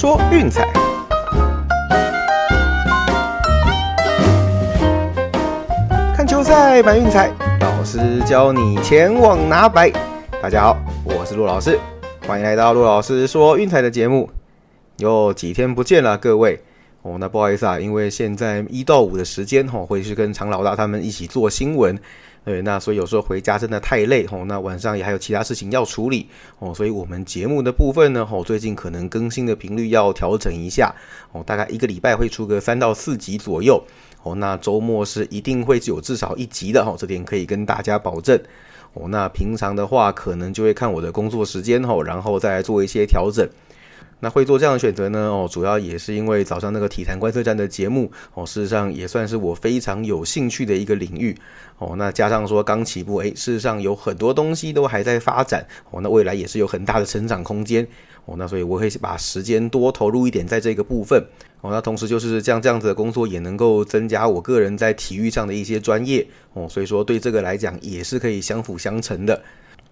说运彩，看球赛买运彩，老师教你前往拿白。大家好，我是陆老师，欢迎来到陆老师说运彩的节目。有几天不见了，各位哦，那不好意思啊，因为现在一到五的时间哈，会去跟常老大他们一起做新闻。对，那所以有时候回家真的太累哦，那晚上也还有其他事情要处理哦，所以我们节目的部分呢，哦，最近可能更新的频率要调整一下哦，大概一个礼拜会出个三到四集左右哦，那周末是一定会有至少一集的哦，这点可以跟大家保证哦，那平常的话可能就会看我的工作时间哦，然后再做一些调整。那会做这样的选择呢？哦，主要也是因为早上那个体坛观测站的节目哦，事实上也算是我非常有兴趣的一个领域哦。那加上说刚起步，诶，事实上有很多东西都还在发展哦。那未来也是有很大的成长空间哦。那所以我会把时间多投入一点在这个部分哦。那同时就是这样这样子的工作也能够增加我个人在体育上的一些专业哦。所以说对这个来讲也是可以相辅相成的。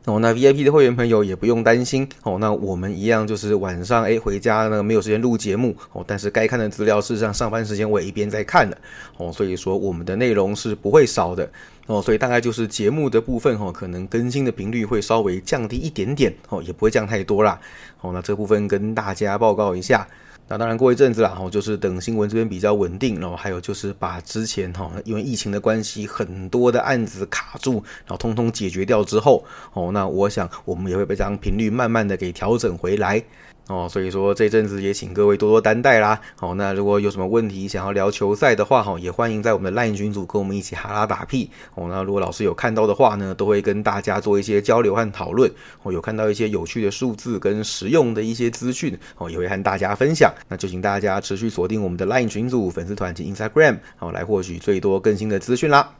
哦，那 VIP 的会员朋友也不用担心哦。那我们一样就是晚上哎回家呢没有时间录节目哦，但是该看的资料事实上上班时间我也一边在看的哦，所以说我们的内容是不会少的哦。所以大概就是节目的部分哈，可能更新的频率会稍微降低一点点哦，也不会降太多啦。哦，那这部分跟大家报告一下。那当然过一阵子啦，哦，就是等新闻这边比较稳定，然后还有就是把之前哈因为疫情的关系很多的案子卡住，然后通通解决掉之后，哦，那我想我们也会被这样频率慢慢的给调整回来。哦，所以说这阵子也请各位多多担待啦。好，那如果有什么问题想要聊球赛的话，哈，也欢迎在我们的 LINE 群组跟我们一起哈拉打屁。哦，那如果老师有看到的话呢，都会跟大家做一些交流和讨论。哦，有看到一些有趣的数字跟实用的一些资讯，哦，也会和大家分享。那就请大家持续锁定我们的 LINE 群组、粉丝团及 Instagram，好，来获取最多更新的资讯啦。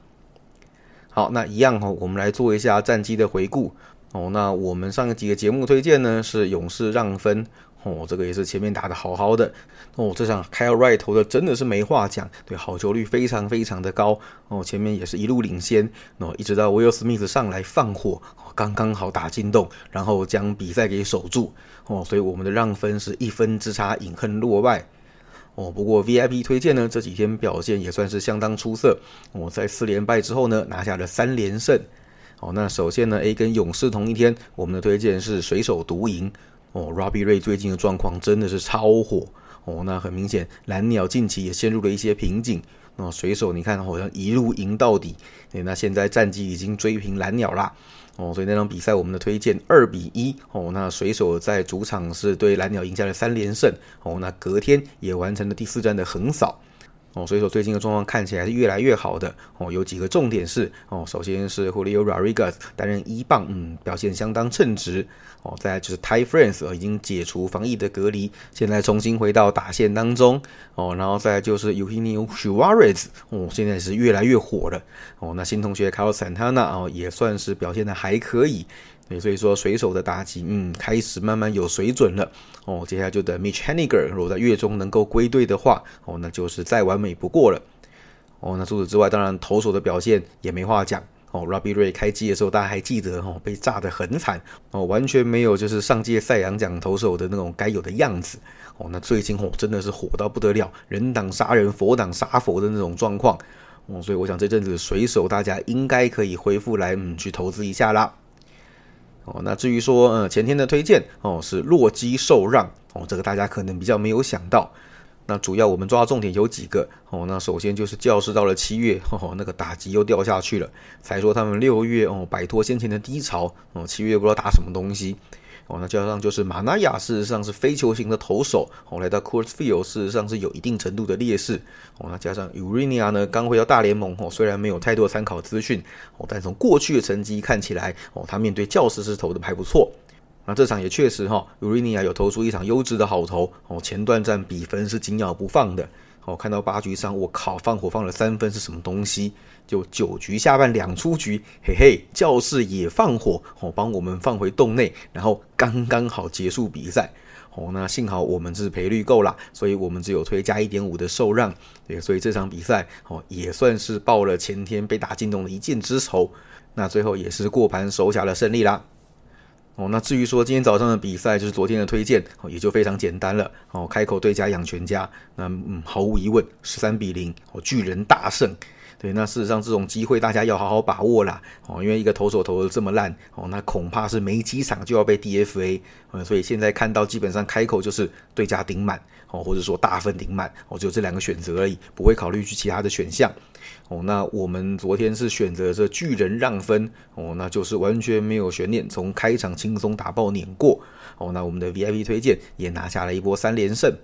好，那一样哈，我们来做一下战绩的回顾。哦，那我们上几个节目推荐呢是勇士让分。哦，这个也是前面打的好好的。哦，这场 Kyle Wright 投的真的是没话讲，对，好球率非常非常的高。哦，前面也是一路领先。哦，一直到 Will Smith 上来放火，刚刚好打进洞，然后将比赛给守住。哦，所以我们的让分是一分之差，饮恨落败。哦。不过 VIP 推荐呢，这几天表现也算是相当出色。哦，在四连败之后呢，拿下了三连胜。好，那首先呢，A 跟勇士同一天，我们的推荐是水手独赢。哦，Robbie Ray 最近的状况真的是超火。哦，那很明显，蓝鸟近期也陷入了一些瓶颈。那水手你看好像一路赢到底，对，那现在战绩已经追平蓝鸟啦。哦，所以那场比赛我们的推荐二比一。哦，那水手在主场是对蓝鸟赢下了三连胜。哦，那隔天也完成了第四战的横扫。哦，所以说最近的状况看起来是越来越好的哦。有几个重点是哦，首先是 Julio Rodriguez 担任一棒，嗯，表现相当称职哦。再来就是 Ty France 已经解除防疫的隔离，现在重新回到打线当中哦。然后再就是 Eugenio Suarez 哦，现在是越来越火了哦。那新同学 Carlos Santana 哦，也算是表现的还可以。对，所以说水手的打击，嗯，开始慢慢有水准了哦。接下来就等 Mitch Haniger 如果在月中能够归队的话，哦，那就是再完美不过了。哦，那除此之外，当然投手的表现也没话讲哦。Robbie Ray 开机的时候，大家还记得哦，被炸得很惨哦，完全没有就是上届赛扬奖投手的那种该有的样子哦。那最近哦，真的是火到不得了，人挡杀人，佛挡杀佛的那种状况哦。所以我想这阵子水手大家应该可以恢复来，嗯，去投资一下啦。哦，那至于说，呃，前天的推荐哦是洛基受让哦，这个大家可能比较没有想到。那主要我们抓重点有几个哦，那首先就是教室到了七月，哦，那个打击又掉下去了，才说他们六月哦摆脱先前的低潮哦，七月不知道打什么东西。哦，那加上就是马纳亚，事实上是非球型的投手，哦，来到 c o u r s Field，事实上是有一定程度的劣势。哦，那加上 Urania 呢，刚回到大联盟，哦，虽然没有太多参考资讯，哦，但从过去的成绩看起来，哦，他面对教师是投的还不错。那这场也确实哈，Urania 有投出一场优质的好投，哦，前段战比分是紧咬不放的。哦，看到八局上，我靠，放火放了三分是什么东西？就九局下半两出局，嘿嘿，教室也放火，哦，帮我们放回洞内，然后刚刚好结束比赛。哦，那幸好我们是赔率够了，所以我们只有推加一点五的受让，对，所以这场比赛哦也算是报了前天被打进洞的一箭之仇。那最后也是过盘手下了胜利啦。哦，那至于说今天早上的比赛，就是昨天的推荐，哦，也就非常简单了。哦，开口对家养全家，那嗯，毫无疑问，十三比零，哦，巨人大胜。对，那事实上这种机会大家要好好把握啦。哦，因为一个投手投的这么烂，哦，那恐怕是没几场就要被 DFA。嗯，所以现在看到基本上开口就是对家顶满，哦，或者说大分顶满，哦，只有这两个选择而已，不会考虑去其他的选项。哦，那我们昨天是选择这巨人让分，哦，那就是完全没有悬念，从开场轻松打爆碾过。哦，那我们的 VIP 推荐也拿下了一波三连胜。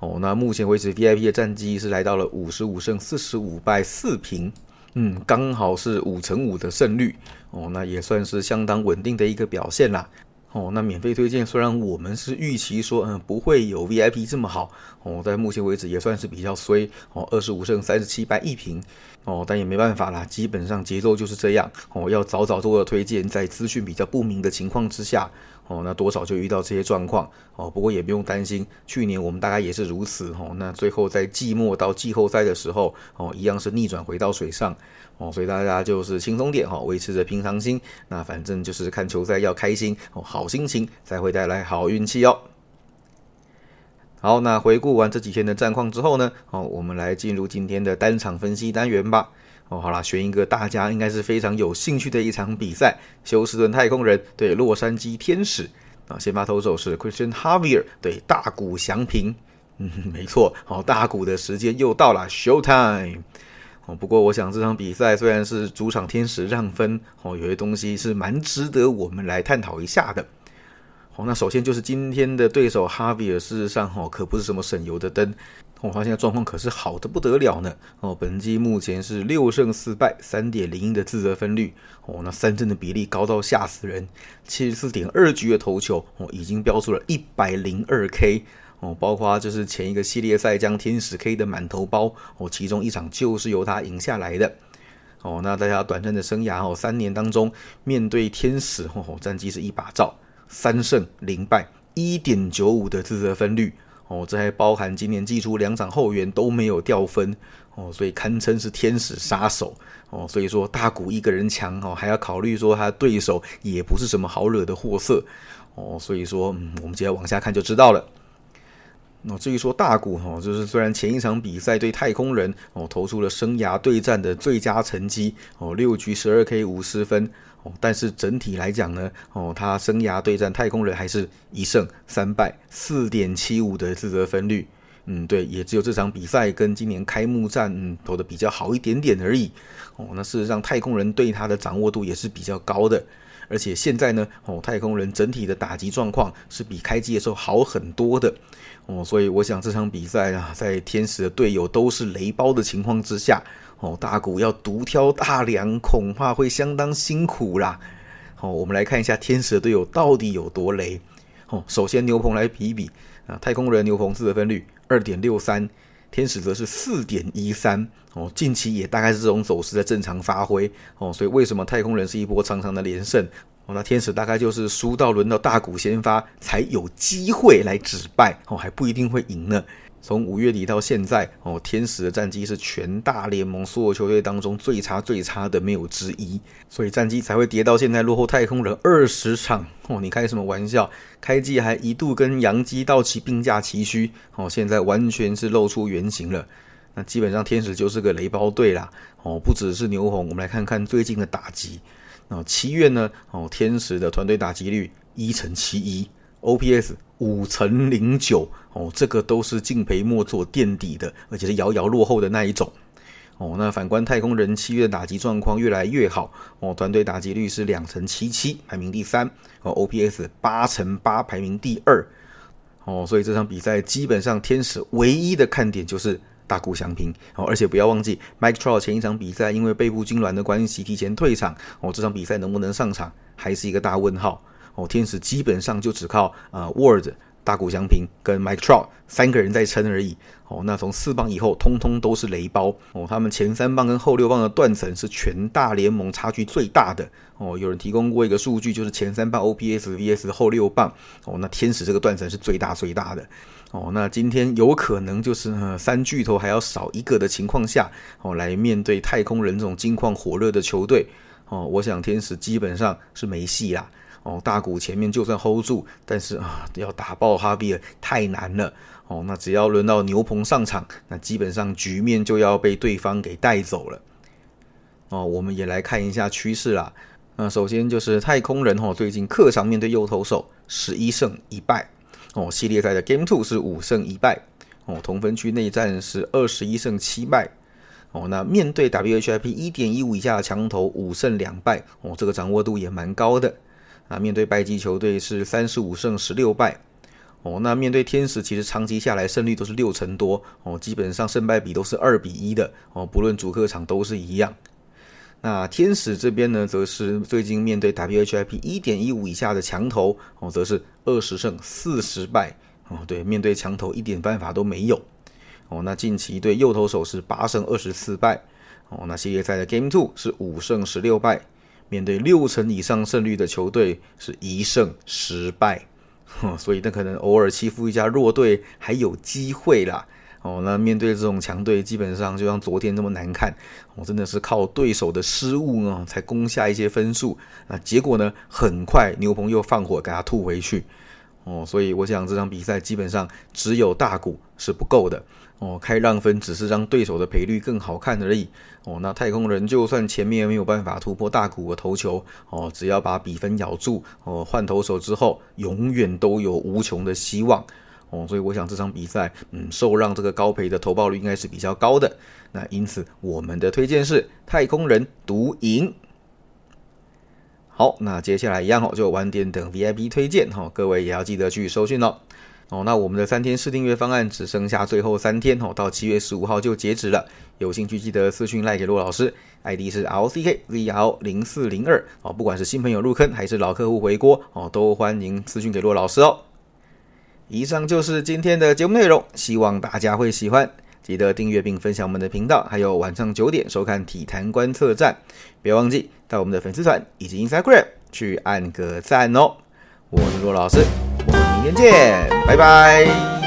哦，那目前为止 VIP 的战绩是来到了五十五胜四十五败四平，嗯，刚好是五成五的胜率。哦，那也算是相当稳定的一个表现啦。哦，那免费推荐虽然我们是预期说，嗯，不会有 VIP 这么好，哦，在目前为止也算是比较衰，哦，二十五胜三十七败一平，哦，但也没办法啦，基本上节奏就是这样，哦，要早早做的推荐，在资讯比较不明的情况之下。哦，那多少就遇到这些状况哦，不过也不用担心，去年我们大概也是如此哦。那最后在季末到季后赛的时候哦，一样是逆转回到水上哦，所以大家就是轻松点哈，维持着平常心。那反正就是看球赛要开心哦，好心情才会带来好运气哦。好，那回顾完这几天的战况之后呢，哦，我们来进入今天的单场分析单元吧。哦，好了，选一个大家应该是非常有兴趣的一场比赛，休斯顿太空人对洛杉矶天使啊，先发投手是 Christian Javier 对大谷翔平，嗯，没错，好，大谷的时间又到了，Show Time。哦，不过我想这场比赛虽然是主场天使让分，哦，有些东西是蛮值得我们来探讨一下的。好，那首先就是今天的对手哈维尔，事实上哈可不是什么省油的灯。我发现状况可是好的不得了呢。哦，本季目前是六胜四败，三点零一的自责分率。哦，那三振的比例高到吓死人，七十四点二局的投球，哦，已经飙出了一百零二 K。哦，包括就是前一个系列赛将天使 K 的满头包，哦，其中一场就是由他赢下来的。哦，那大家短暂的生涯哦三年当中，面对天使，哦，战绩是一把照，三胜零败，一点九五的自责分率。哦，这还包含今年季初两场后援都没有掉分哦，所以堪称是天使杀手哦。所以说大谷一个人强哦，还要考虑说他对手也不是什么好惹的货色哦。所以说，嗯，我们接着往下看就知道了。那至于说大谷哈，就是虽然前一场比赛对太空人哦投出了生涯对战的最佳成绩哦，六局十二 K 五十分。哦，但是整体来讲呢，哦，他生涯对战太空人还是一胜三败，四点七五的自责分率，嗯，对，也只有这场比赛跟今年开幕战嗯投的比较好一点点而已。哦，那事实上太空人对他的掌握度也是比较高的，而且现在呢，哦，太空人整体的打击状况是比开机的时候好很多的。哦，所以我想这场比赛啊，在天使的队友都是雷包的情况之下。哦，大谷要独挑大梁，恐怕会相当辛苦啦。好，我们来看一下天使的队友到底有多雷。哦，首先牛棚来比一比啊，太空人牛棚自得分率二点六三，天使则是四点一三。哦，近期也大概是这种走势在正常发挥。哦，所以为什么太空人是一波长长的连胜？哦，那天使大概就是输到轮到大股先发才有机会来止败。哦，还不一定会赢呢。从五月底到现在，哦，天使的战绩是全大联盟所有球队当中最差最差的，没有之一，所以战绩才会跌到现在落后太空人二十场。哦，你开什么玩笑？开季还一度跟洋基道奇并驾齐驱，哦，现在完全是露出原形了。那基本上天使就是个雷包队啦。哦，不只是牛红，我们来看看最近的打击。哦，七月呢，哦，天使的团队打击率一乘七一，OPS。五乘零九哦，这个都是敬陪末座垫底的，而且是遥遥落后的那一种哦。那反观太空人七月的打击状况越来越好哦，团队打击率是两成七七，排名第三哦，OPS 八乘八，排名第二哦。所以这场比赛基本上天使唯一的看点就是大谷翔平哦，而且不要忘记 Mike Trout 前一场比赛因为背部痉挛的关系提前退场哦，这场比赛能不能上场还是一个大问号。哦，天使基本上就只靠呃 Word、大谷翔平跟 Mike Trout 三个人在撑而已。哦，那从四棒以后，通通都是雷包。哦，他们前三棒跟后六棒的断层是全大联盟差距最大的。哦，有人提供过一个数据，就是前三棒 OPS vs 后六棒。哦，那天使这个断层是最大最大的。哦，那今天有可能就是三巨头还要少一个的情况下，哦，来面对太空人这种金矿火热的球队。哦，我想天使基本上是没戏啦。哦，大股前面就算 hold 住，但是啊，要打爆哈比尔太难了哦。那只要轮到牛棚上场，那基本上局面就要被对方给带走了。哦，我们也来看一下趋势啦。那首先就是太空人哦，最近客场面对右投手十一胜一败哦，系列赛的 Game Two 是五胜一败哦，同分区内战是二十一胜七败哦。那面对 WHIP 一点一五以下的强投五胜两败哦，这个掌握度也蛮高的。啊，面对败绩球队是三十五胜十六败哦。那面对天使，其实长期下来胜率都是六成多哦，基本上胜败比都是二比一的哦，不论主客场都是一样。那天使这边呢，则是最近面对 WHIP 一点一五以下的强投哦，则是二十胜四十败哦。对，面对强投一点办法都没有哦。那近期对右投手是八胜二十四败哦。那系列赛的 Game Two 是五胜十六败，面对六成以上胜率的球队是一胜十败，所以那可能偶尔欺负一下弱队还有机会啦。哦，那面对这种强队，基本上就像昨天那么难看，我真的是靠对手的失误呢，才攻下一些分数。那结果呢，很快牛棚又放火给他吐回去。哦，所以我想这场比赛基本上只有大股是不够的。哦，开让分只是让对手的赔率更好看而已。哦，那太空人就算前面没有办法突破大股的投球，哦，只要把比分咬住，哦，换投手之后，永远都有无穷的希望。哦，所以我想这场比赛，嗯，受让这个高赔的投报率应该是比较高的。那因此，我们的推荐是太空人独赢。好，那接下来一样哦，就晚点等 VIP 推荐哈，各位也要记得去收讯哦。哦，那我们的三天试订阅方案只剩下最后三天哦，到七月十五号就截止了。有兴趣记得私讯赖给骆老师，ID 是 L C K Z L 零四零二哦。不管是新朋友入坑还是老客户回锅哦，都欢迎私讯给骆老师哦。以上就是今天的节目内容，希望大家会喜欢。记得订阅并分享我们的频道，还有晚上九点收看体坛观测站。别忘记到我们的粉丝团以及 Instagram 去按个赞哦。我是罗老师，我们明天见，拜拜。